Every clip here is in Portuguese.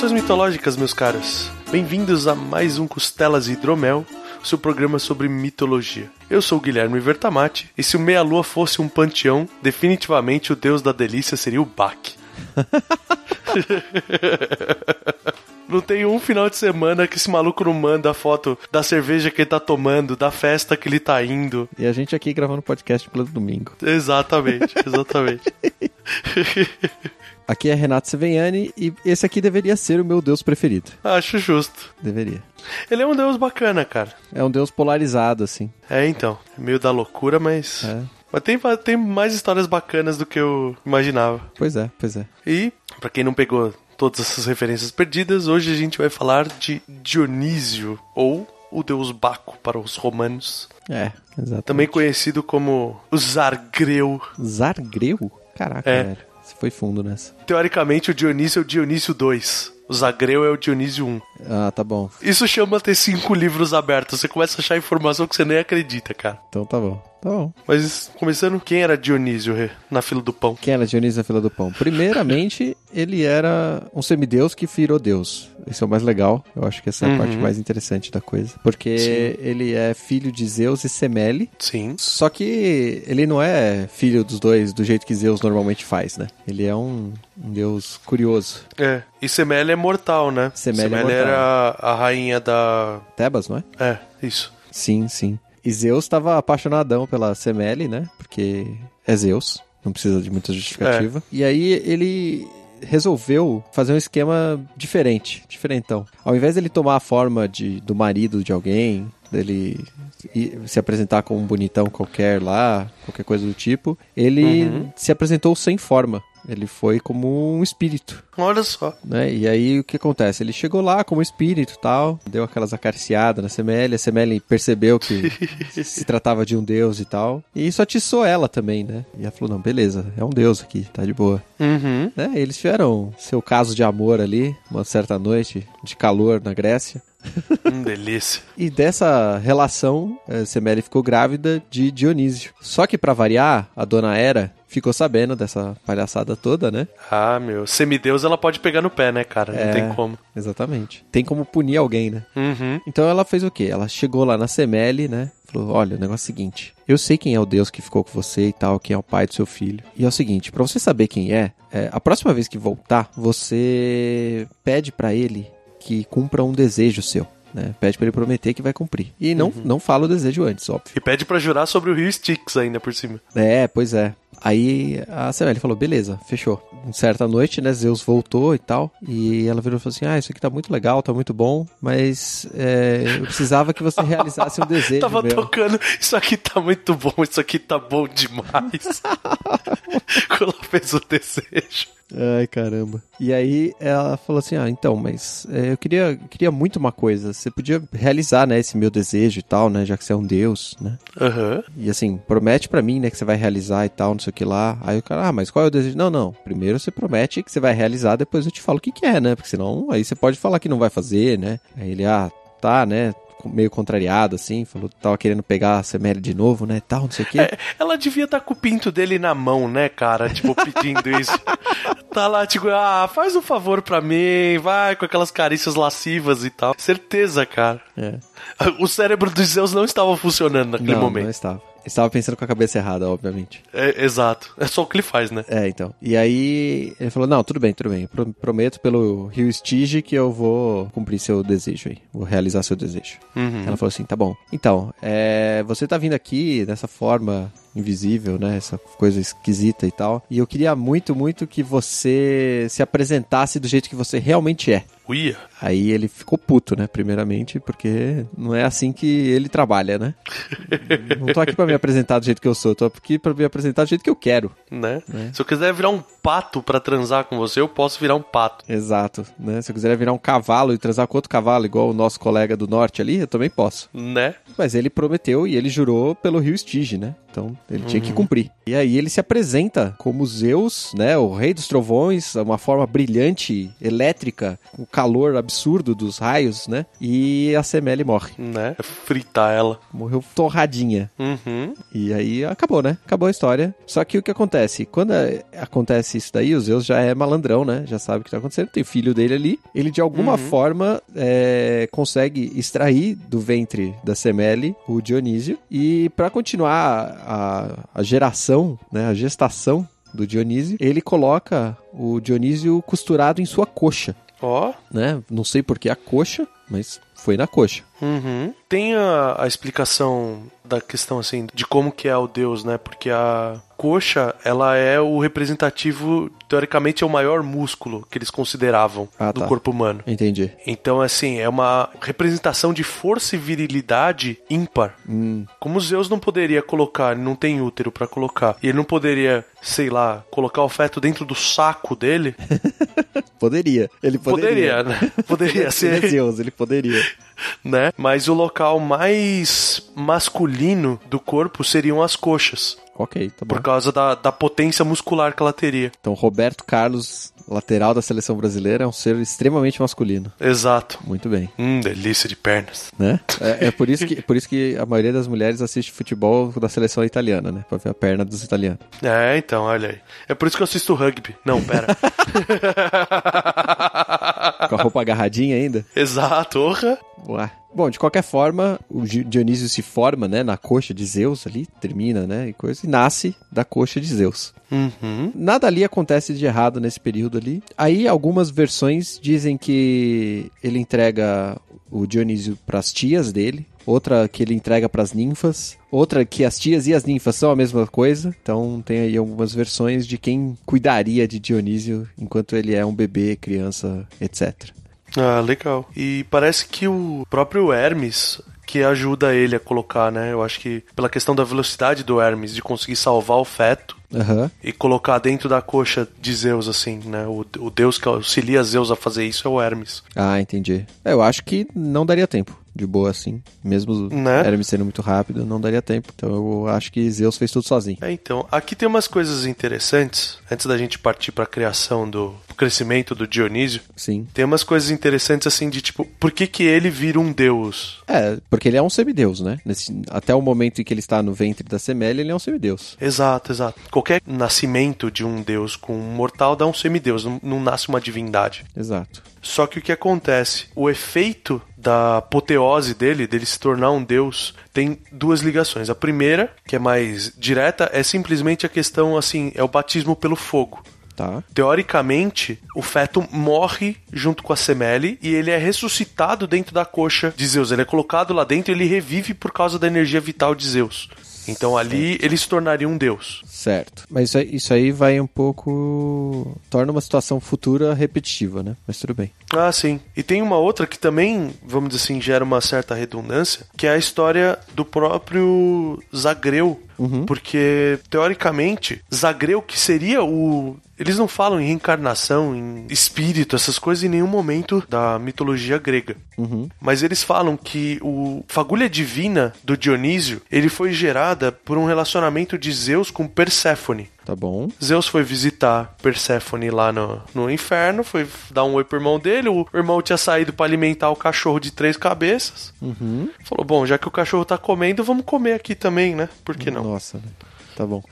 Saudações mitológicas, meus caros. Bem-vindos a mais um Costelas e Hidromel, seu programa sobre mitologia. Eu sou o Guilherme Vertamati, e se o Meia-Lua fosse um panteão, definitivamente o deus da delícia seria o Bach. Não tem um final de semana que esse maluco não manda a foto da cerveja que ele tá tomando, da festa que ele tá indo. E a gente aqui gravando podcast pelo domingo. Exatamente, exatamente. Aqui é Renato Seveniani e esse aqui deveria ser o meu deus preferido. Acho justo. Deveria. Ele é um deus bacana, cara. É um deus polarizado, assim. É, então. Meio da loucura, mas. É. Mas tem, tem mais histórias bacanas do que eu imaginava. Pois é, pois é. E, pra quem não pegou todas essas referências perdidas, hoje a gente vai falar de Dionísio, ou o deus Baco para os romanos. É, exatamente. Também conhecido como o Zargreu. Zargreu? Caraca, É. velho. Você foi fundo nessa. Teoricamente, o Dionísio é o Dionísio 2. O Zagreu é o Dionísio 1. Ah, tá bom. Isso chama ter cinco livros abertos. Você começa a achar informação que você nem acredita, cara. Então tá bom. Tá bom. Mas, começando, quem era Dionísio na fila do pão? Quem era Dionísio da Fila do Pão? Primeiramente, ele era um semideus que virou deus. Isso é o mais legal. Eu acho que essa é a Uhum. parte mais interessante da coisa. Porque ele é filho de Zeus e Semele. Sim. Só que ele não é filho dos dois do jeito que Zeus normalmente faz, né? Ele é um, um deus curioso. É. E Semele é mortal, né? Semele é mortal. era a rainha da. Tebas, não é? É, isso. Sim, sim. E Zeus estava apaixonadão pela Semele, né? Porque é Zeus, não precisa de muita justificativa. E aí ele resolveu fazer um esquema diferente, diferentão. Ao invés dele tomar a forma de, do marido de alguém, dele se apresentar como um bonitão qualquer lá, qualquer coisa do tipo, ele Uhum. se apresentou sem forma. Ele foi como um espírito Olha só. né? E aí o que acontece? Ele chegou lá como espírito e tal, deu aquelas acariciadas na Semele, a Semele percebeu que se tratava de um deus e tal, e isso atiçou ela também, né? E ela falou, não, beleza, é um deus aqui, tá de boa. Uhum. Né? Eles tiveram seu caso de amor ali, uma certa noite de calor na Grécia, Hum, delícia. e dessa relação, a Semele ficou grávida de Dionísio. Só que pra variar, a dona Hera ficou sabendo dessa palhaçada toda, né? Ah, meu. Semideus ela pode pegar no pé, né, cara? Não É. tem como. Exatamente. Tem como punir alguém, né? Uhum. Então ela fez o quê? Ela chegou lá na Semele, né? Falou: Olha, o negócio é o seguinte: eu sei quem é o Deus que ficou com você e tal, quem é o pai do seu filho. E é o seguinte: pra você saber quem é, é, a próxima vez que voltar, você pede pra ele que cumpra um desejo seu. Né? Pede pra ele prometer que vai cumprir. E não, não fala o desejo antes, óbvio. E pede pra jurar sobre o rio Styx ainda por cima. É, pois é. Aí a Semele falou, beleza, fechou. Certa noite, né, Zeus voltou e tal, e ela virou e falou assim, ah, isso aqui tá muito legal, tá muito bom, mas é, eu precisava que você realizasse um desejo Tava meu. tocando, isso aqui tá muito bom, isso aqui tá bom demais. Quando ela fez o desejo. Ai, caramba. E aí ela falou assim, ah, então, mas é, eu queria, queria muito uma coisa, você podia realizar, né, esse meu desejo e tal, né, já que você é um deus, né? Aham. E assim, promete pra mim, né, que você vai realizar e tal, não sei o que lá. Aí o cara, ah, mas qual é o desejo? Não, não. Primeiro você promete que você vai realizar, depois eu te falo o que, que é, né? Porque senão aí você pode falar que não vai fazer, né? Aí ele, ah, tá, né? Meio contrariado, assim, falou que tava querendo pegar a Semele de novo, né? Tal, não sei o quê. É, ela devia estar com o pinto dele na mão, né, cara? Tipo, pedindo isso. Tá lá, tipo, ah, faz um favor pra mim, vai, com aquelas carícias lascivas e tal. Certeza, cara. É. O cérebro dos Zeus não estava funcionando naquele Não, momento. não estava. Estava pensando com a cabeça errada, obviamente. É, exato. É só o que ele faz, né? É, então. E aí ele falou: Não, tudo bem, tudo bem. Pro- Prometo pelo Rio Estige que eu vou cumprir seu desejo aí. Vou realizar seu desejo. Uhum. Ela falou assim: Tá bom. Então, é, você tá vindo aqui dessa forma invisível, né? Essa coisa esquisita e tal. E eu queria muito, muito que você se apresentasse do jeito que você realmente é. Uia. Aí ele ficou puto, né? Primeiramente, porque não é assim que ele trabalha, né? não tô aqui pra me apresentar do jeito que eu sou, tô aqui pra me apresentar do jeito que eu quero. Né? Se eu quiser virar um pato pra transar com você, eu posso virar um pato. Exato, né? Se eu quiser virar um cavalo e transar com outro cavalo, igual o nosso colega do norte ali, eu também posso. Né? Mas ele prometeu e ele jurou pelo rio Stige, né? Então ele tinha que cumprir. E aí ele se apresenta como Zeus, né? O rei dos trovões, uma forma brilhante, elétrica, com calor absurdo dos raios, né? E a Semele morre. Né? É fritar ela. Morreu torradinha. Uhum. E aí acabou, né? Acabou a história. Só que o que acontece? Quando é- acontece isso daí, o Zeus já é malandrão, né? Já sabe o que tá acontecendo. Tem filho dele ali. Ele de alguma forma é, consegue extrair do ventre da Semele o Dionísio. E para continuar a, a geração, né? A gestação do Dionísio, ele coloca o Dionísio costurado em sua coxa, Ó. né? Não sei por que a coxa, mas foi na coxa. Uhum. Tem a, a explicação da questão assim de como que é o deus, né? Porque a coxa, ela é o representativo, teoricamente é o maior músculo que eles consideravam Ah, do tá. corpo humano. Entendi. Então, assim, é uma representação de força e virilidade ímpar. Hum, Como Zeus não poderia colocar, não tem útero pra colocar, e ele não poderia, sei lá, colocar o feto dentro do saco dele, poderia. Ele poderia. poderia, né? Poderia Ele é ser, Zeus, ele poderia. né? Mas o local mais masculino do corpo seriam as coxas, Ok, tá bom. por causa da, da potência muscular que ela teria. Então, Roberto Carlos, lateral da seleção brasileira, é um ser extremamente masculino. Exato. Muito bem, Hum, delícia de pernas. né? É, é por, isso que, por isso que a maioria das mulheres assiste futebol da seleção italiana, né? Pra ver a perna dos italianos. É, então, olha aí. É por isso que eu assisto rugby. Não, pera. Com a roupa agarradinha ainda. Exato, orra. Ué. Bom, de qualquer forma, o Di- Dionísio se forma, né, na coxa de Zeus ali, termina, né, e coisa, e nasce da coxa de Zeus. Uhum. Nada ali acontece de errado nesse período ali. Aí algumas versões dizem que ele entrega o Dionísio para as tias dele, outra que ele entrega para as ninfas, outra que as tias e as ninfas são a mesma coisa. Então tem aí algumas versões de quem cuidaria de Dionísio enquanto ele é um bebê, criança, etc. Ah, legal. E parece que o próprio Hermes que ajuda ele a colocar, né? Eu acho que pela questão da velocidade do Hermes de conseguir salvar o feto Aham. e colocar dentro da coxa de Zeus, assim, né? O, o deus que auxilia Zeus a fazer isso é o Hermes. Ah, entendi. É, eu acho que não daria tempo. De boa, assim. Mesmo Né? Hermes sendo muito rápido, não daria tempo. Então eu acho que Zeus fez tudo sozinho. É, então, aqui tem umas coisas interessantes, antes da gente partir pra criação do crescimento do Dionísio. Sim. Tem umas coisas interessantes assim de tipo, por que que ele vira um deus? É, porque ele é um semideus, né? Nesse- até o momento em que ele está no ventre da Semele, ele é um semideus. Exato, exato. Qualquer nascimento de um deus com um mortal dá um semideus, não, não nasce uma divindade. Exato. Só que o que acontece? O efeito da apoteose dele, dele se tornar um deus, tem duas ligações. A primeira, que é mais direta, é simplesmente a questão assim, é o batismo pelo fogo. Tá. Teoricamente, o feto morre junto com a semele e ele é ressuscitado dentro da coxa de Zeus. Ele é colocado lá dentro e ele revive por causa da energia vital de Zeus. Então ali ele se tornaria um deus. Certo. Mas isso aí, isso aí vai um pouco. torna uma situação futura repetitiva, né? Mas tudo bem. Ah, sim. E tem uma outra que também, vamos dizer assim, gera uma certa redundância, que é a história do próprio Zagreu. Porque, teoricamente, Zagreu, que seria o. Eles não falam em reencarnação, em espírito, essas coisas em nenhum momento da mitologia grega. Mas eles falam que o fagulha divina do Dionísio, ele foi gerada por um relacionamento de Zeus com Perséfone. Tá bom. Zeus foi visitar Perséfone lá no, no inferno, foi dar um oi pro irmão dele. O irmão tinha saído pra alimentar o cachorro de três cabeças. Falou: Bom, já que o cachorro tá comendo, vamos comer aqui também, né? Por que não? Nossa, né? Tá bom.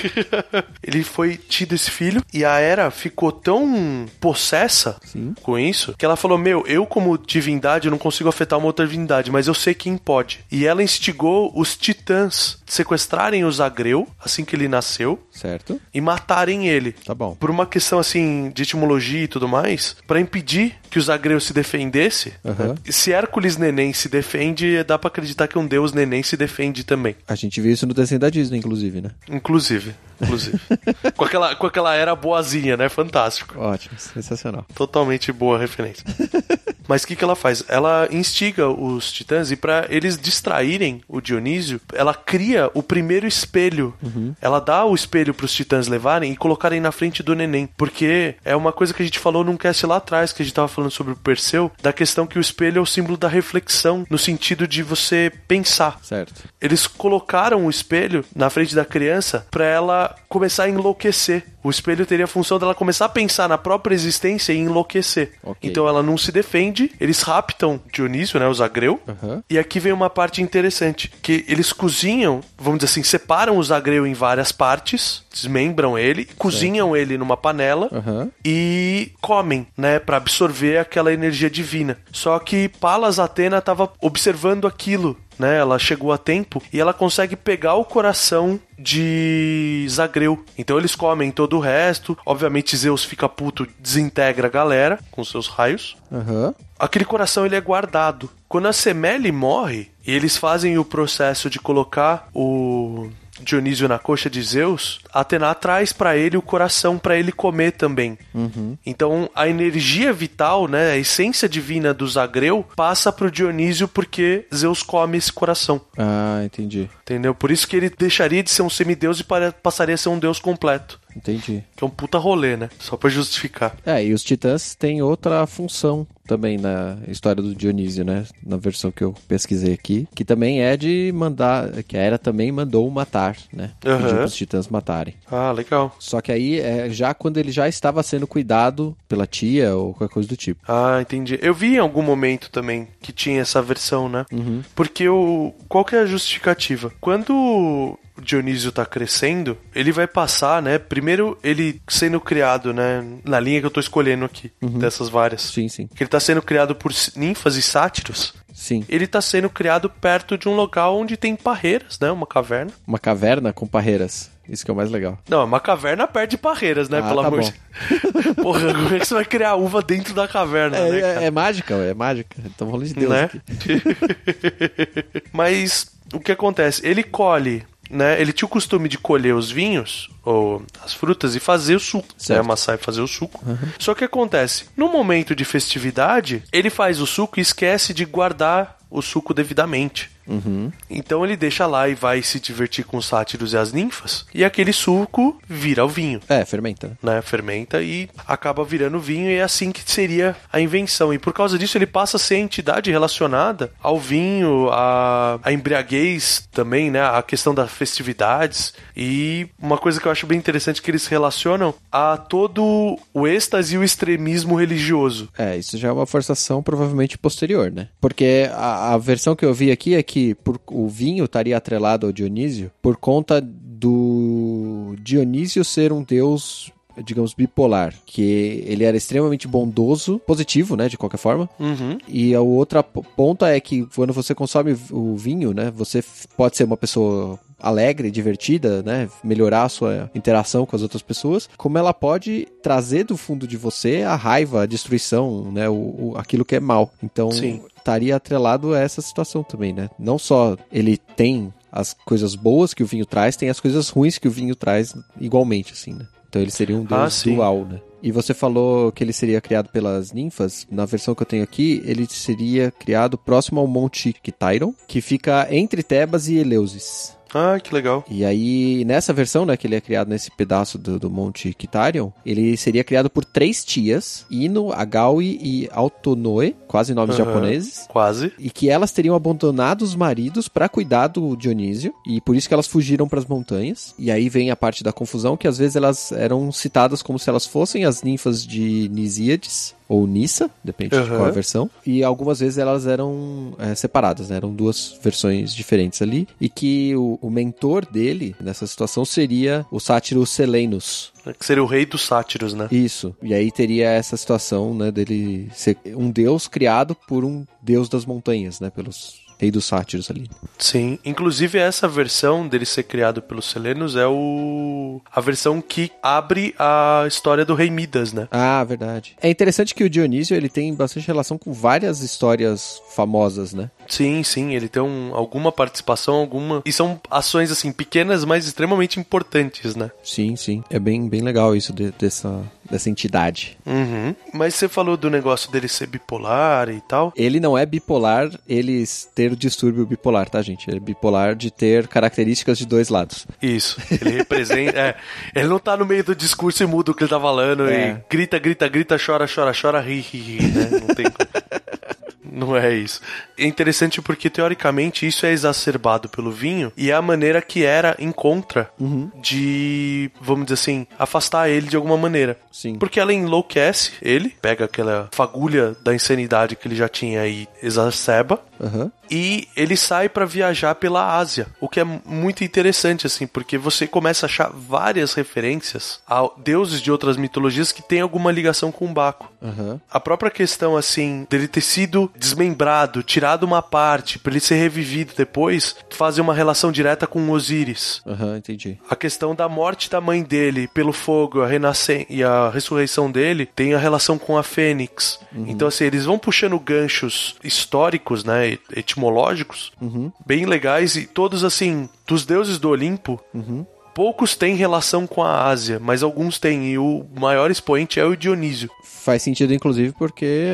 Ele foi tido esse filho e a Hera ficou tão possessa Sim. com isso que ela falou: Meu, eu, como divindade, não consigo afetar uma outra divindade, mas eu sei quem pode. E ela instigou os titãs sequestrarem o Zagreu assim que ele nasceu Certo? e matarem ele. Tá bom. por uma questão assim de etimologia e tudo mais, pra impedir que os agreus se defendesse, né? se Hércules Neném se defende, dá pra acreditar que um deus Neném se defende também. A gente viu isso no desenho da Disney, inclusive, né? Inclusive. Inclusive. com, aquela, com aquela era boazinha, né? Fantástico. Ótimo, sensacional. Totalmente boa referência. Mas o que, que ela faz? Ela instiga os titãs e para eles distraírem o Dionísio, ela cria o primeiro espelho. Ela dá o espelho para os titãs levarem e colocarem na frente do neném. Porque é uma coisa que a gente falou num cast lá atrás, que a gente tava falando sobre o Perseu, da questão que o espelho é o símbolo da reflexão, no sentido de você pensar. Certo. Eles colocaram o espelho na frente da criança para ela começar a enlouquecer. O espelho teria a função dela começar a pensar na própria existência e enlouquecer. Ok. Então ela não se defende, eles raptam Dionísio, né, os agreu. Aham. E aqui vem uma parte interessante, que eles cozinham, vamos dizer assim, separam os agreu em várias partes, desmembram ele, cozinham ele numa panela Aham. e comem, né, Pra absorver aquela energia divina. Só que Palas Atena estava observando aquilo, né? Ela chegou a tempo e ela consegue pegar o coração de Zagreu. Então eles comem todo o resto. Obviamente Zeus fica puto, desintegra a galera com seus raios. Aham. Aquele coração ele é guardado. Quando a Semele morre, e eles fazem o processo de colocar o Dionísio na coxa de Zeus, Atena traz pra ele o coração pra ele comer também. Então a energia vital, né, a essência divina do Zagreu passa pro Dionísio porque Zeus come esse coração. Ah, entendi. Entendeu? Por isso que ele deixaria de ser um semideus e para- passaria a ser um deus completo. Entendi. Que é um puta rolê, né? Só pra justificar. É, e os titãs têm outra função também na história do Dionísio, né? Na versão que eu pesquisei aqui, que também é de mandar, que a Hera também mandou matar, né? Aham. Pediu pros titãs matarem. Ah, legal. Só que aí é já quando ele já estava sendo cuidado pela tia ou qualquer coisa do tipo. Ah, entendi. Eu vi em algum momento também que tinha essa versão, né? Porque o. Qual que é a justificativa? Quando o Dionísio tá crescendo, ele vai passar, né? Primeiro, ele sendo criado, né? Na linha que eu tô escolhendo aqui, dessas várias. Sim, sim. Que ele tá sendo criado por ninfas e sátiros. Sim. Ele tá sendo criado perto de um local onde tem parreiras, né? Uma caverna. Uma caverna com parreiras. Isso que é o mais legal. Não, uma caverna perto de parreiras, né? Ah, Pelo tá amor bom. de Porra, como é que você vai criar uva dentro da caverna, É, né, é, é mágica, é mágica. Estamos falando de Deus né? aqui. Mas o que acontece? Ele colhe, né? Ele tinha o costume de colher os vinhos ou as frutas e fazer o suco, né? Amassar e fazer o suco. Só que acontece, no momento de festividade, ele faz o suco e esquece de guardar o suco devidamente. Então ele deixa lá e vai se divertir com os sátiros e as ninfas, e aquele suco vira o vinho É, fermenta. né? né, fermenta e acaba virando vinho e é assim que seria a invenção. E por causa disso ele passa a ser a entidade relacionada ao vinho, a, a embriaguez também, né, a questão das festividades e uma coisa que eu acho bem interessante é que eles relacionam a todo o êxtase e o extremismo religioso. É, isso já é uma forçação provavelmente posterior, né? Porque a, a versão que eu vi aqui é que por, o vinho estaria atrelado ao Dionísio por conta do Dionísio ser um deus digamos bipolar, que ele era extremamente bondoso, positivo, né, de qualquer forma. Uhum. E a outra ponta é que quando você consome o vinho, né, você pode ser uma pessoa alegre, divertida, né, melhorar a sua interação com as outras pessoas, como ela pode trazer do fundo de você a raiva, a destruição, né, o, o- aquilo que é mal. Então, Sim. Estaria atrelado a essa situação também, né? Não só ele tem as coisas boas que o vinho traz, tem as coisas ruins que o vinho traz igualmente, assim, né? Então ele seria um Ah, deus sim. dual, né? E você falou que ele seria criado pelas ninfas. Na versão que eu tenho aqui, ele seria criado próximo ao Monte Kitairon, que fica entre Tebas e Eleusis. Ah, que legal. E aí, nessa versão, né, que ele é criado nesse pedaço do, do Monte Kitarion, ele seria criado por três tias, Ino, Agaui e Autonoe, quase nomes Aham. japoneses. Quase. E que elas teriam abandonado os maridos pra cuidar do Dionísio, e por isso que elas fugiram pras montanhas. E aí vem a parte da confusão, que às vezes elas eram citadas como se elas fossem as ninfas de Nisíades, ou Nissa, depende de Aham. qual a versão. E algumas vezes elas eram é, separadas, né? Eram duas versões diferentes ali. E que o, o mentor dele, nessa situação, seria o sátiro Selenus. Que seria o rei dos sátiros, né? Isso. E aí teria essa situação, né, dele ser um deus criado por um deus das montanhas, né, pelos rei dos sátiros ali. Sim, inclusive essa versão dele ser criado pelos Selenos é o a versão que abre a história do rei Midas, né? Ah, verdade. É interessante que o Dionísio ele tem bastante relação com várias histórias famosas, né? Sim, sim, ele tem um, alguma participação, alguma. E são ações, assim, pequenas, mas extremamente importantes, né? Sim, sim. É bem, bem legal isso de, dessa, dessa entidade. Uhum. Mas você falou do negócio dele ser bipolar e tal. Ele não é bipolar, ele ter o distúrbio bipolar, tá, gente? Ele é bipolar de ter características de dois lados. Isso. Ele representa. é, ele não tá no meio do discurso e muda o que ele tá falando é. e grita, grita, grita, chora, chora, chora, ri, ri, ri, né? Não tem como. Não é isso. É interessante porque, teoricamente, isso é exacerbado pelo vinho e é a maneira que era encontra uhum. de, vamos dizer assim, afastar ele de alguma maneira. Sim. Porque ela enlouquece ele, pega aquela fagulha da insanidade que ele já tinha e exacerba. Uhum. E ele sai para viajar pela Ásia, o que é muito interessante, assim, porque você começa a achar várias referências a deuses de outras mitologias que têm alguma ligação com o Baco. Uhum. A própria questão, assim, dele ter sido desmembrado, tirado uma parte, para ele ser revivido depois, fazer uma relação direta com Osíris. Uhum, entendi. A questão da morte da mãe dele pelo fogo, a renascer e a ressurreição dele tem a relação com a Fênix. Uhum. Então, assim, eles vão puxando ganchos históricos, né, etimológicos, uhum. bem legais e todos, assim, dos deuses do Olimpo, uhum. poucos têm relação com a Ásia, mas alguns têm, e o maior expoente é o Dionísio. Faz sentido, inclusive, porque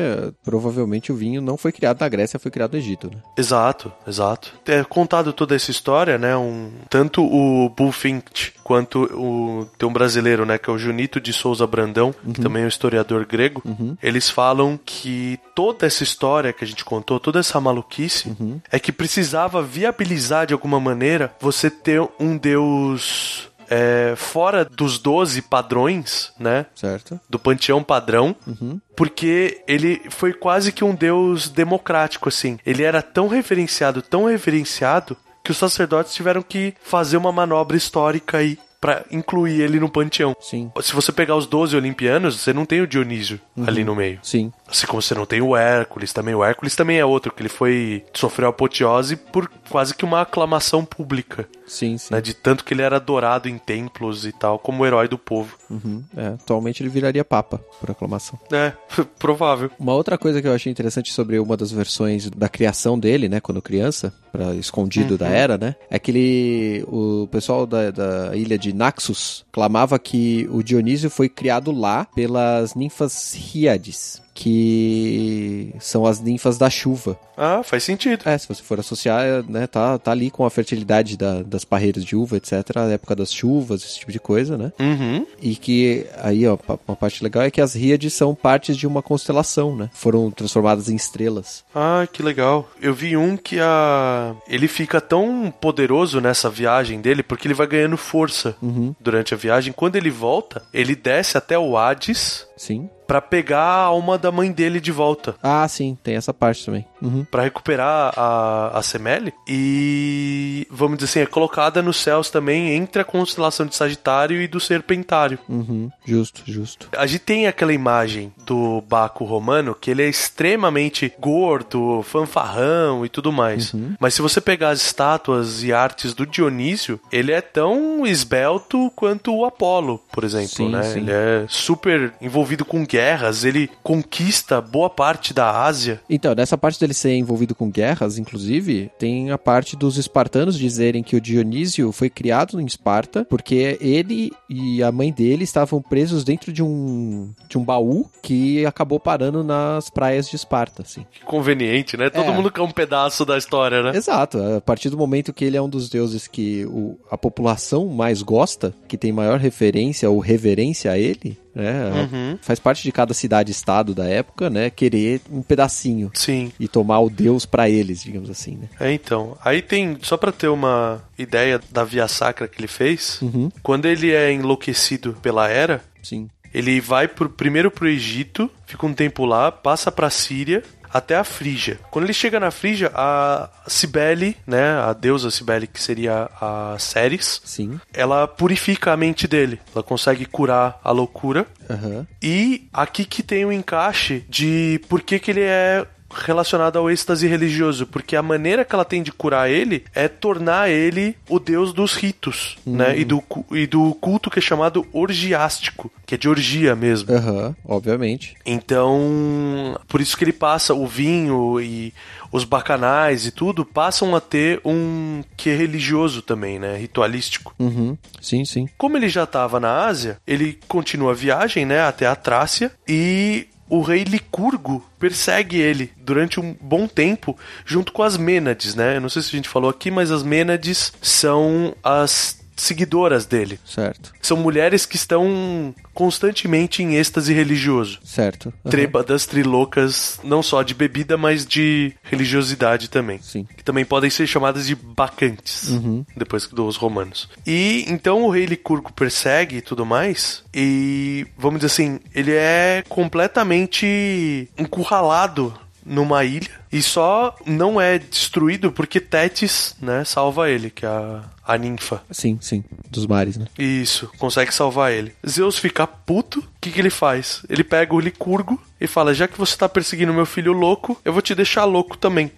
provavelmente o vinho não foi criado na Grécia, foi criado no Egito, né? Exato, exato. É contado toda essa história, né? Um, tanto o Bullfinch quanto o tem um brasileiro, né, que é o Junito de Souza Brandão, uhum. que também é um historiador grego. Uhum. Eles falam que toda essa história que a gente contou, toda essa maluquice, uhum. é que precisava viabilizar de alguma maneira você ter um deus é, fora dos 12 padrões, né? Certo. Do panteão padrão. Uhum. Porque ele foi quase que um deus democrático, assim. Ele era tão referenciado, tão reverenciado, que os sacerdotes tiveram que fazer uma manobra histórica aí para incluir ele no panteão. Sim. Se você pegar os 12 olimpianos, você não tem o Dionísio uhum. ali no meio. Sim. Assim como você não tem o Hércules também. O Hércules também é outro, que ele foi. sofreu apoteose por quase que uma aclamação pública. Sim, sim. Né, de tanto que ele era adorado em templos e tal, como o herói do povo. Uhum. É, atualmente ele viraria papa, por aclamação. É, provável. Uma outra coisa que eu achei interessante sobre uma das versões da criação dele, né, quando criança, para escondido uhum. da era, né, é que ele, o pessoal da, da ilha de Naxos clamava que o Dionísio foi criado lá pelas ninfas Híades que são as ninfas da chuva. Ah, faz sentido. É, se você for associar, né, tá, tá ali com a fertilidade da, das parreiras de uva, etc, a época das chuvas, esse tipo de coisa, né? Uhum. E que aí, ó, uma parte legal é que as Ríades são partes de uma constelação, né? Foram transformadas em estrelas. Ah, que legal. Eu vi um que a ele fica tão poderoso nessa viagem dele porque ele vai ganhando força uhum. durante a viagem. Quando ele volta, ele desce até o Hades. Sim para pegar a alma da mãe dele de volta. Ah, sim, tem essa parte também. Uhum. Para recuperar a, a Semele e, vamos dizer assim, é colocada nos céus também entre a constelação de Sagitário e do Serpentário. Uhum. Justo, justo. A gente tem aquela imagem do Baco romano que ele é extremamente gordo, fanfarrão e tudo mais. Uhum. Mas se você pegar as estátuas e artes do Dionísio, ele é tão esbelto quanto o Apolo, por exemplo, sim, né? Sim. Ele é super envolvido com guerra guerras, ele conquista boa parte da Ásia. Então, nessa parte dele ser envolvido com guerras, inclusive, tem a parte dos espartanos dizerem que o Dionísio foi criado em Esparta porque ele e a mãe dele estavam presos dentro de um, de um baú que acabou parando nas praias de Esparta, assim. Que conveniente, né? Todo é. mundo quer um pedaço da história, né? Exato. A partir do momento que ele é um dos deuses que o, a população mais gosta, que tem maior referência ou reverência a ele, né? Uhum. Faz parte de cada cidade-estado da época, né? Querer um pedacinho. Sim. E tomar o Deus para eles, digamos assim, né? É, então. Aí tem, só para ter uma ideia da via sacra que ele fez, uhum. quando ele é enlouquecido pela Era, Sim. Ele vai pro, primeiro pro Egito, fica um tempo lá, passa pra Síria, até a Frígia. Quando ele chega na Frígia, a Cibele, né, a deusa Cibele, que seria a Ceres, Sim. ela purifica a mente dele. Ela consegue curar a loucura. Uhum. E aqui que tem o um encaixe de por que, que ele é relacionado ao êxtase religioso, porque a maneira que ela tem de curar ele é tornar ele o deus dos ritos, né? E do, e do culto que é chamado orgiástico, que é de orgia mesmo. Aham, obviamente. Então, por isso que ele passa o vinho e os bacanais e tudo passam a ter um que religioso também, né? Ritualístico. Uhum. Sim, sim. Como ele já estava na Ásia, ele continua a viagem, né, até a Trácia e o rei Licurgo persegue ele durante um bom tempo junto com as Mênades, né? Eu não sei se a gente falou aqui, mas as Mênades são as seguidoras dele. Certo. São mulheres que estão constantemente em êxtase religioso. Certo. Aham. Trêbadas, trilocas, não só de bebida, mas de religiosidade também. Sim. Que também podem ser chamadas de bacantes, depois dos romanos. E então o rei Licurgo persegue e tudo mais, e vamos dizer assim, ele é completamente encurralado numa ilha e só não é destruído porque Tétis, né, salva ele, que é a, a ninfa. Sim, sim. Dos mares, né? Isso, consegue salvar ele. Zeus fica puto, o que, que ele faz? Ele pega o Licurgo e fala: Já que você tá perseguindo meu filho louco, eu vou te deixar louco também.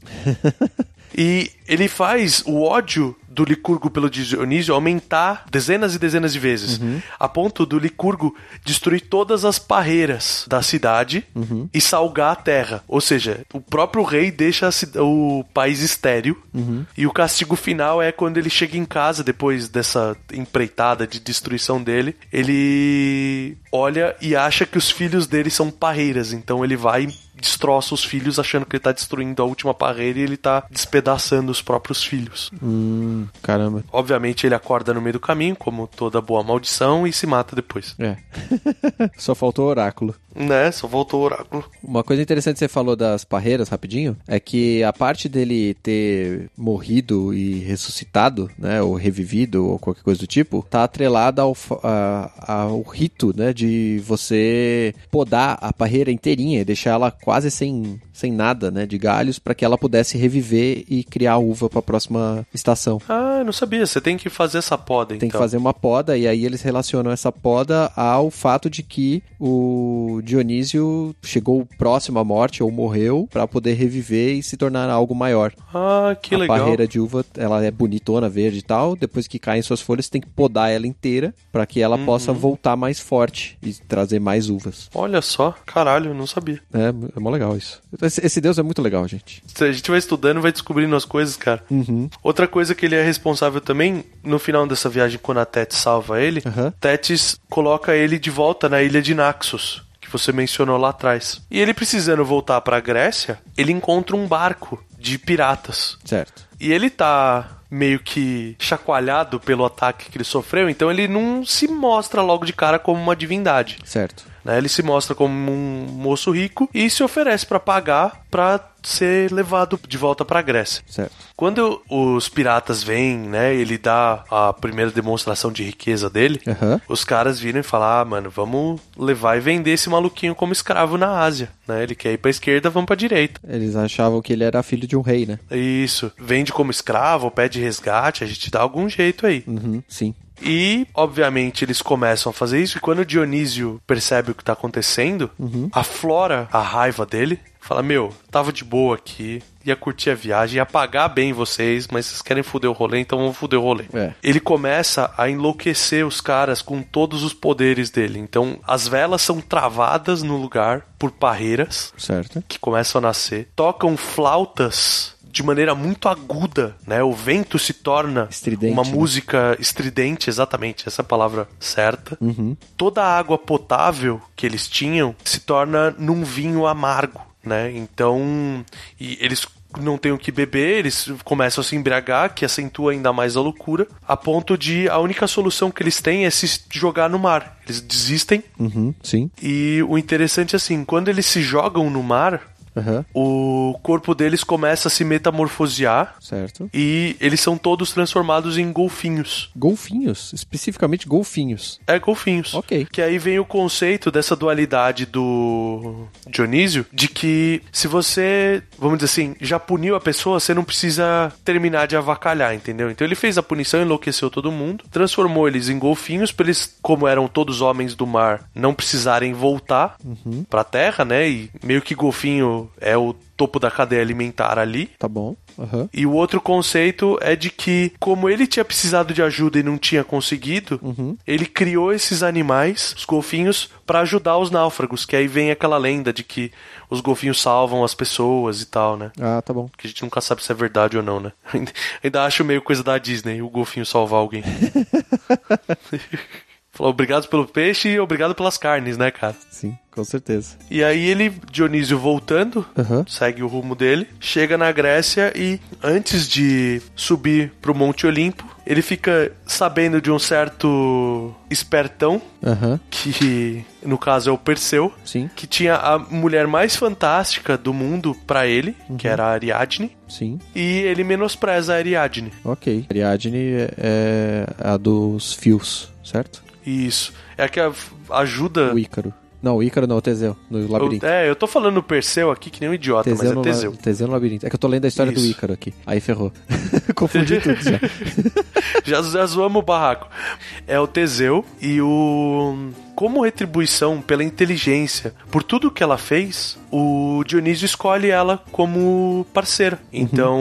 e ele faz o ódio do Licurgo pelo Dionísio aumentar dezenas e dezenas de vezes, a ponto do Licurgo destruir todas as parreiras da cidade e salgar a terra. Ou seja, o próprio rei deixa o país estéril e o castigo final é quando ele chega em casa depois dessa empreitada de destruição dele, ele olha e acha que os filhos dele são parreiras, então ele vai e destroça os filhos achando que ele tá destruindo a última parreira e ele tá despedaçando os próprios filhos. Hum, caramba. Obviamente ele acorda no meio do caminho, como toda boa maldição, e se mata depois. É. Só faltou o oráculo. Né? Só voltou o oráculo. Uma coisa interessante que você falou das parreiras, rapidinho, é que a parte dele ter morrido e ressuscitado, né, ou revivido, ou qualquer coisa do tipo, tá atrelada ao, a- ao rito, né, de você podar a parreira inteirinha e deixar ela quase sem, sem nada, né, de galhos, para que ela pudesse reviver e criar uva para a próxima estação. Ah, eu não sabia. Você tem que fazer essa poda, Tem que então. fazer uma poda, e aí eles relacionam essa poda ao fato de que o Dionísio chegou próximo à morte ou morreu para poder reviver e se tornar algo maior. Ah, que a legal. parreira de uva, ela é bonitona, verde e tal. Depois que caem suas folhas, tem que podar ela inteira para que ela Uhum. possa voltar mais forte e trazer mais uvas. Olha só, caralho, não sabia. É, é mó legal isso. Esse, esse deus é muito legal, gente. A gente vai estudando e vai descobrindo as coisas, cara. Uhum. Outra coisa que ele é responsável também, no final dessa viagem, quando a Tétis salva ele, Aham. Tétis coloca ele de volta na ilha de Naxos, que você mencionou lá atrás. E ele precisando voltar pra Grécia, ele encontra um barco de piratas. Certo. E ele tá meio que chacoalhado pelo ataque que ele sofreu, então ele não se mostra logo de cara como uma divindade. Certo. Né? Ele se mostra como um moço rico e se oferece pra pagar pra ser levado de volta pra Grécia. Certo. Quando os piratas vêm, né, ele dá a primeira demonstração de riqueza dele, Aham. os caras viram e falam, ah, mano, vamos levar e vender esse maluquinho como escravo na Ásia, né? Ele quer ir pra esquerda, vamos pra direita. Eles achavam que ele era filho de um rei, né? Isso, vende como escravo, pede resgate, a gente dá algum jeito aí. Uhum, sim. E, obviamente, eles começam a fazer isso, e quando o Dionísio percebe o que tá acontecendo, aflora a raiva dele, fala: Meu, tava de boa aqui, ia curtir a viagem, ia pagar bem vocês, mas vocês querem foder o rolê, então vamos foder o rolê. É. Ele começa a enlouquecer os caras com todos os poderes dele. Então, as velas são travadas no lugar por parreiras Certo. que começam a nascer, tocam flautas de maneira muito aguda, né? O vento se torna Estridente, uma né? música estridente, exatamente, essa é palavra certa. Uhum. Toda a água potável que eles tinham se torna num vinho amargo, né? Então, e eles não têm o que beber, eles começam a se embriagar, que acentua ainda mais a loucura, a ponto de a única solução que eles têm é se jogar no mar. Eles desistem Uhum, sim. e o interessante é assim, quando eles se jogam no mar, Aham. o corpo deles começa a se metamorfosear Certo. e eles são todos transformados em golfinhos. Golfinhos, especificamente golfinhos. É, golfinhos. Ok. Que aí vem o conceito dessa dualidade do Dionísio, de que se você, vamos dizer assim, já puniu a pessoa, você não precisa terminar de avacalhar, entendeu? Então ele fez a punição, enlouqueceu todo mundo, transformou eles em golfinhos, pra eles, como eram todos homens do mar, não precisarem voltar pra terra, né? E meio que golfinho é o topo da cadeia alimentar ali. Tá bom. Uhum. E o outro conceito é de que, como ele tinha precisado de ajuda e não tinha conseguido, Uhum. ele criou esses animais, os golfinhos, para ajudar os náufragos. Que aí vem aquela lenda de que os golfinhos salvam as pessoas e tal, né? Ah, tá bom. Que a gente nunca sabe se é verdade ou não, né? Ainda acho meio coisa da Disney, o golfinho salvar alguém. Falou obrigado pelo peixe e obrigado pelas carnes, né, cara? Sim, com certeza. E aí ele, Dionísio voltando, Aham. segue o rumo dele, chega na Grécia e antes de subir pro Monte Olimpo, ele fica sabendo de um certo espertão, Aham. que no caso é o Perseu, Sim, que tinha a mulher mais fantástica do mundo pra ele, que era a Ariadne, sim. e ele menospreza a Ariadne. Ok. Ariadne é- é a dos fios, certo? Isso. É a que ajuda. O Ícaro. Não, o Ícaro não, o Teseu, no labirinto. Eu, é, eu tô falando Perseu aqui que nem um idiota, mas é no, la- Teseu. Teseu no labirinto. É que eu tô lendo a história do Isso. Ícaro aqui. Aí ferrou. Confundi tudo já. já, já zoamos o barraco. É o Teseu e o. Como retribuição pela inteligência, por tudo que ela fez, o Dionísio escolhe ela como parceira. Então,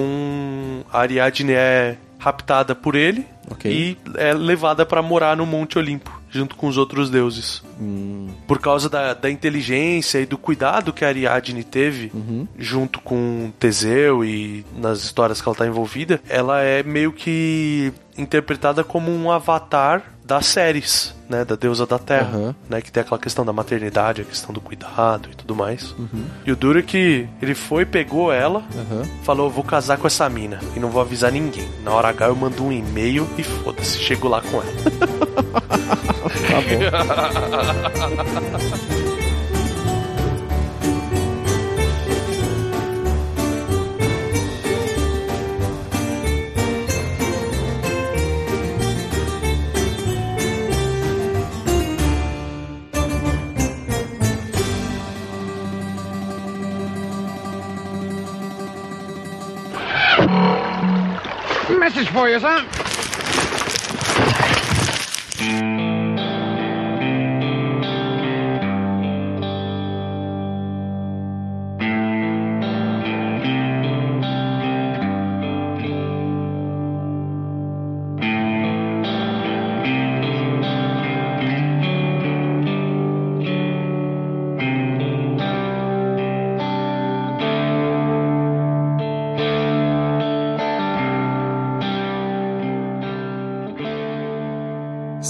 a Ariadne é raptada por ele Ok. e é levada pra morar no Monte Olimpo, junto com os outros deuses. Hum, Por causa da, da inteligência e do cuidado que a Ariadne teve uhum. junto com Teseu e nas histórias que ela tá envolvida, ela é meio que interpretada como um avatar das séries, né, da deusa da terra, Aham. né, que tem aquela questão da maternidade, a questão do cuidado e tudo mais. Uhum. E o duro é que ele foi, pegou ela, Aham. falou, "Eu vou casar com essa mina e não vou avisar ninguém. Na hora H eu mando um e-mail e foda-se, chego lá com ela. Tá bom. Message for you, sir.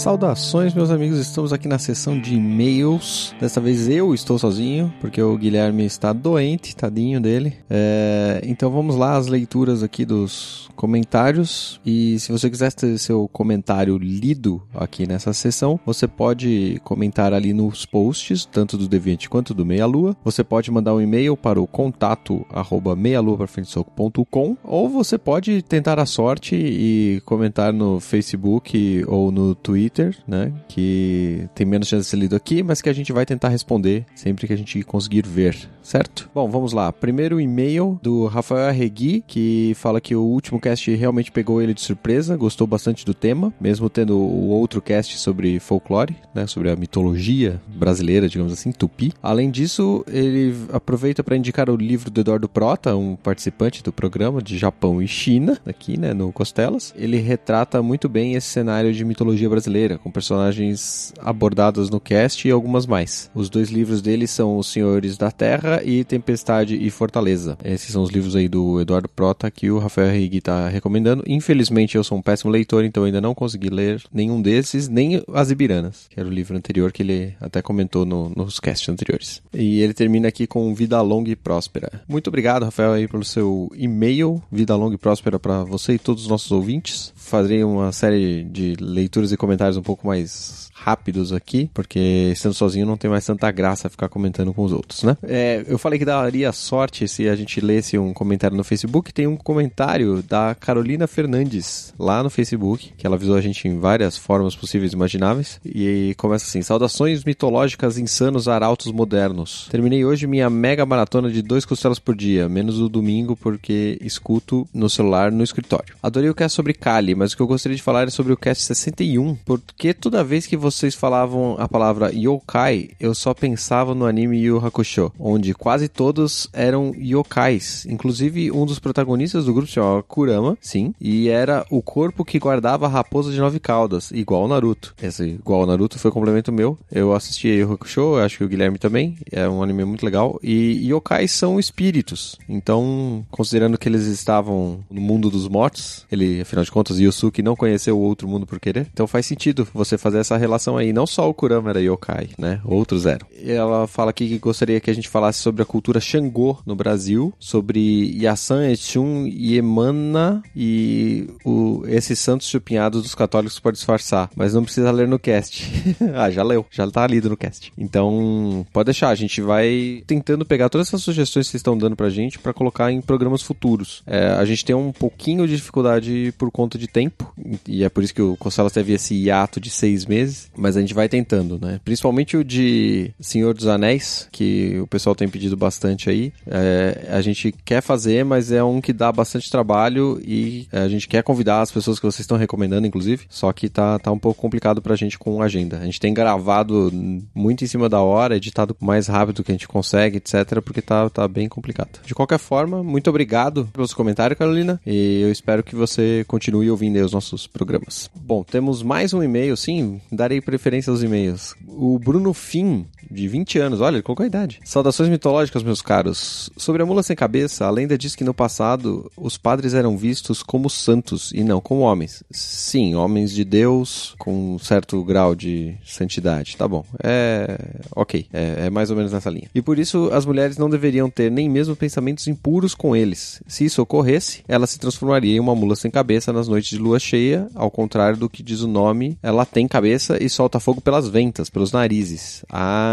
Saudações, meus amigos. Estamos aqui na sessão de e-mails. Dessa vez eu estou sozinho, porque o Guilherme está doente, tadinho dele. É, Então vamos lá, as leituras aqui dos comentários. E se você quiser ter seu comentário lido aqui nessa sessão, você pode comentar ali nos posts, tanto do Deviante quanto do Meia Lua. Você pode mandar um e-mail para o contato arroba meialuaprafrentesoco.com ou você pode tentar a sorte e comentar no Facebook ou no Twitter, né? Que tem menos chance de ser lido aqui, mas que a gente vai tentar responder sempre que a gente conseguir ver, certo? Bom, vamos lá. Primeiro e-mail do Rafael Arregui, que fala que o último cast realmente pegou ele de surpresa, gostou bastante do tema, mesmo tendo o outro cast sobre folclore, né? Sobre a mitologia brasileira, digamos assim, tupi. Além disso, ele aproveita para indicar o livro do Eduardo Prota, um participante do programa de Japão e China, aqui, né, no Costelas. Ele retrata muito bem esse cenário de mitologia brasileira, com personagens abordados no cast e algumas mais. Os dois livros dele são Os Senhores da Terra e Tempestade e Fortaleza. Esses são os livros aí do Eduardo Prota que o Rafael Rigui tá recomendando. Infelizmente eu sou um péssimo leitor, então ainda não consegui ler nenhum desses, nem As Ibiranas, que era o livro anterior que ele até comentou no- nos casts anteriores. E ele termina aqui com Vida Longa e Próspera. Muito obrigado, Rafael, aí pelo seu e-mail. Vida Longa e Próspera para você e todos os nossos ouvintes. Farei uma série de leituras e comentários um pouco mais rápidos aqui, porque estando sozinho não tem mais tanta graça ficar comentando com os outros, né? É, eu falei que daria sorte se a gente lesse um comentário no Facebook. Tem um comentário da Carolina Fernandes lá no Facebook, que ela avisou a gente em várias formas possíveis e imagináveis. E começa assim: Saudações mitológicas insanos arautos modernos. Terminei hoje minha mega maratona de dois costelas por dia, menos o domingo, porque escuto no celular no escritório. Adorei o cast sobre Kali, mas o que eu gostaria de falar é sobre o cast 61, por porque toda vez que vocês falavam a palavra yokai, eu só pensava no anime Yu Hakusho, onde quase todos eram yokais. Inclusive, um dos protagonistas do grupo se chamava Kurama, sim, e era o corpo que guardava a raposa de nove caudas, igual ao Naruto. Esse igual ao Naruto foi complemento meu. Eu assisti Yu Hakusho, acho que o Guilherme também. É um anime muito legal. E yokais são espíritos. Então, considerando que eles estavam no mundo dos mortos, ele, afinal de contas, Yusuke não conheceu o outro mundo por querer. Então faz sentido você fazer essa relação aí. Não só o Kurama era yokai, né? Outros eram. Ela fala aqui que gostaria que a gente falasse sobre a cultura Xangô no Brasil, sobre Yasan, Exum, Yemana e o, esses santos chupinhados dos católicos para disfarçar. Mas não precisa ler no cast. ah, já leu. Já tá lido no cast. Então, pode deixar. A gente vai tentando pegar todas essas sugestões que vocês estão dando pra gente para colocar em programas futuros. É, a gente tem um pouquinho de dificuldade por conta de tempo. E é por isso que o Costelas teve esse hiato de seis meses. Mas a gente vai tentando, né? Principalmente o de Senhor dos Anéis, que o pessoal tem pedido bastante aí. É, a gente quer fazer, mas é um que dá bastante trabalho e é, a gente quer convidar as pessoas que vocês estão recomendando, inclusive. Só que tá, tá um pouco complicado pra gente com agenda. A gente tem gravado muito em cima da hora, editado mais rápido que a gente consegue, etc., porque tá, tá bem complicado. De qualquer forma, muito obrigado pelos comentários, Carolina, e eu espero que você continue ouvindo os nossos programas. Bom, temos mais um e-mail, sim, darei preferência aos e-mails. O Bruno Fim, de 20 anos, olha, ele colocou a idade. Saudações mitológicas, meus caros. Sobre a mula sem cabeça, a lenda diz que no passado os padres eram vistos como santos e não como homens. Sim, homens de Deus com um certo grau de santidade. Tá bom. É. Ok. É, é mais ou menos nessa linha. E por isso as mulheres não deveriam ter nem mesmo pensamentos impuros com eles. Se isso ocorresse, ela se transformaria em uma mula sem cabeça nas noites de lua cheia, ao contrário do que diz o nome, ela tem cabeça e solta fogo pelas ventas, pelos narizes. Ah,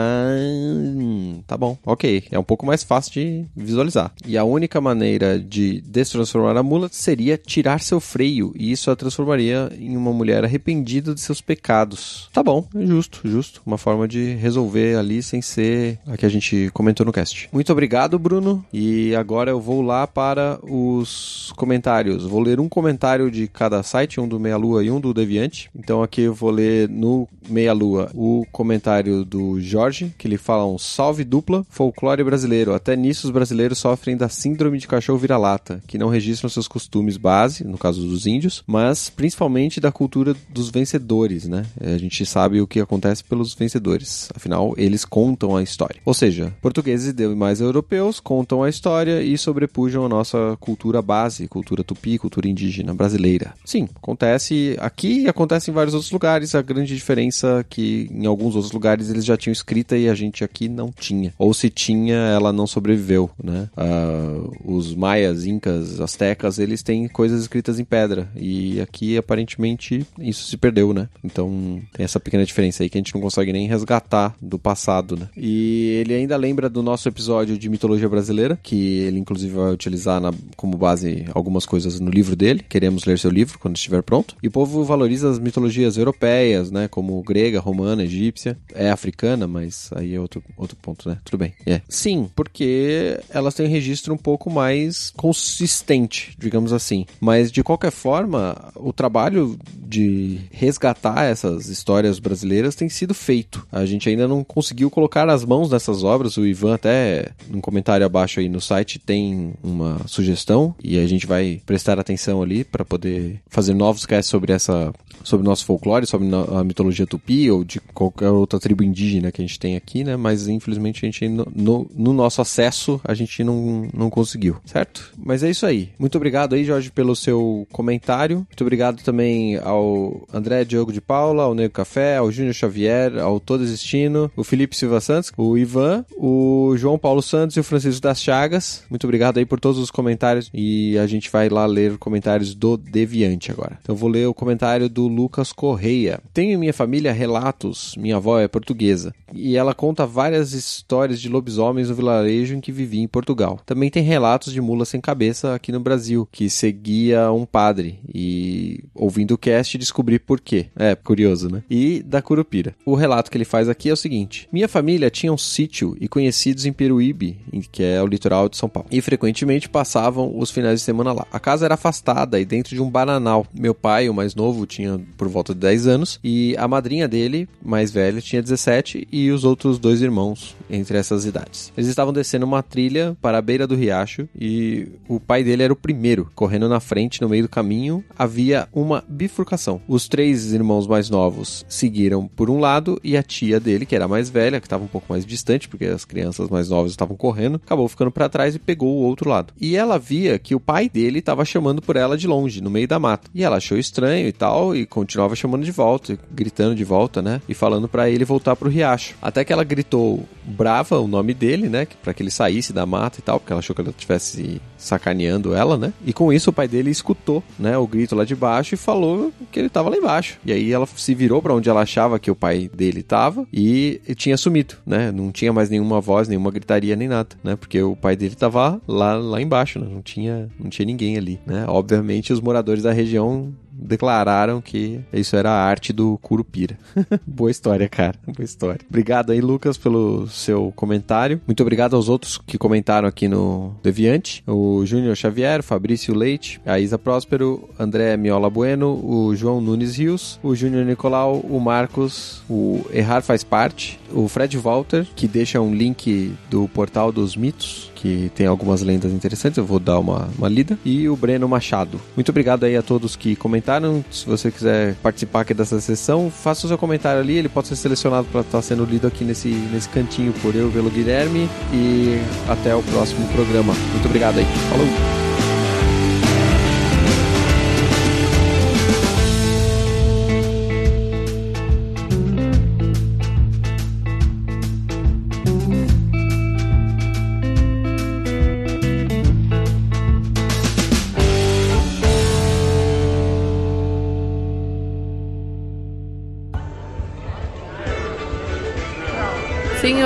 tá bom, ok. É um pouco mais fácil de visualizar. E a única maneira de destransformar a mula seria tirar seu freio, e isso a transformaria em uma mulher arrependida de seus pecados. Tá bom, é justo, justo. Uma forma de resolver ali sem ser a que a gente comentou no cast. Muito obrigado, Bruno. E agora eu vou lá para os comentários. Vou ler um comentário de cada site, um do Meia Lua e um do Deviante. Então aqui eu vou ler no Meia Lua o comentário do Jorge, que ele fala um salve dupla, folclore brasileiro. Até nisso os brasileiros sofrem da síndrome de cachorro vira-lata, que não registram seus costumes base, no caso dos índios, mas principalmente da cultura dos vencedores, né? A gente sabe o que acontece pelos vencedores. Afinal, eles contam a história. Ou seja, portugueses e demais europeus contam a história e sobrepujam a nossa cultura base, cultura tupi, cultura indígena brasileira. Sim, acontece aqui e acontece em vários outros lugares. A grande diferença é que em alguns outros lugares eles já tinham escrita e a gente aqui não tinha. Ou se tinha, ela não sobreviveu, né? Uh, os maias, incas, astecas, eles têm coisas escritas em pedra e aqui aparentemente isso se perdeu, né? Então tem essa pequena diferença aí que a gente não consegue nem resgatar do passado, né? E ele ainda lembra do nosso episódio de mitologia brasileira, que ele inclusive vai utilizar na, como base algumas coisas no livro dele. Queremos ler seu livro quando estiver pronto. E o povo valoriza as mitologias europeias, né? Como grega, romana, egípcia. É africana, mas aí é outro, outro ponto, né? Tudo bem. É. Sim, porque elas têm um registro um pouco mais consistente, digamos assim. Mas de qualquer forma, o trabalho de resgatar essas histórias brasileiras tem sido feito. A gente ainda não conseguiu colocar as mãos nessas obras. O Ivan até num comentário abaixo aí no site tem uma sugestão e a gente vai prestar atenção ali para poder fazer novos casts sobre essa sobre nosso folclore, sobre a mitologia tupi ou de qualquer outra tribo indígena que a gente tem aqui, né? Mas infelizmente a gente no, no, no nosso acesso a gente não, não conseguiu, certo? Mas é isso aí. Muito obrigado aí, Jorge, pelo seu comentário. Muito obrigado também ao André Diogo de Paula, ao Nego Café, ao Júnior Xavier, ao Todo Existino, o Felipe Silva Santos, o Ivan, o João Paulo Santos e o Francisco das Chagas. Muito obrigado aí por todos os comentários e a gente vai lá ler comentários do Deviante agora. Então eu vou ler o comentário do Lucas Correia. Tenho em minha família relatos, minha avó é portuguesa, e ela conta várias histórias de lobisomens no vilarejo em que vivia em Portugal. Também tem relatos de mula sem cabeça aqui no Brasil, que seguia um padre e ouvindo o cast descobri por quê. É, curioso, né? E da Curupira. O relato que ele faz aqui é o seguinte: Minha família tinha um sítio e conhecidos em Peruíbe, que é o litoral de São Paulo, e frequentemente passavam os finais de semana lá. A casa era afastada e dentro de um bananal. Meu pai, o mais novo, tinha por volta de 10 anos e a madrinha dele, mais velha, tinha 17 e os outros dois irmãos entre essas idades. Eles estavam descendo uma trilha para a beira do riacho e o pai dele era o primeiro, correndo na frente no meio do caminho havia uma bifurcação. Os três irmãos mais novos seguiram por um lado e a tia dele, que era mais velha, que estava um pouco mais distante, porque as crianças mais novas estavam correndo, acabou ficando para trás e pegou o outro lado. E ela via que o pai dele estava chamando por ela de longe, no meio da mata. E ela achou estranho e tal, e continuava chamando de volta, gritando de volta, né? E falando para ele voltar pro riacho. Até que ela gritou brava o nome dele, né? para que ele saísse da mata e tal, porque ela achou que ela estivesse sacaneando ela, né? E com isso o pai dele escutou, né, o grito lá de baixo e falou que ele tava lá embaixo. E aí ela se virou para onde ela achava que o pai dele tava e tinha sumido, né? Não tinha mais nenhuma voz, nenhuma gritaria nem nada, né? Porque o pai dele tava lá lá embaixo, né? Não tinha não tinha ninguém ali, né? Obviamente os moradores da região declararam que isso era a arte do Curupira. Boa história, cara. Boa história. Obrigado aí, Lucas, pelo seu comentário. Muito obrigado aos outros que comentaram aqui no Deviante. O Júnior Xavier, Fabrício Leite, a Isa Próspero, André Miola Bueno, o João Nunes Rios, o Júnior Nicolau, o Marcos, o Errar Faz Parte, o Fred Walter, que deixa um link do portal dos mitos, que tem algumas lendas interessantes, eu vou dar uma, uma lida, e o Breno Machado. Muito obrigado aí a todos que comentaram. Se você quiser participar aqui dessa sessão, faça o seu comentário ali, ele pode ser selecionado para estar sendo lido aqui nesse, nesse cantinho por eu, pelo Guilherme, e até o próximo programa. Muito obrigado aí. Falou!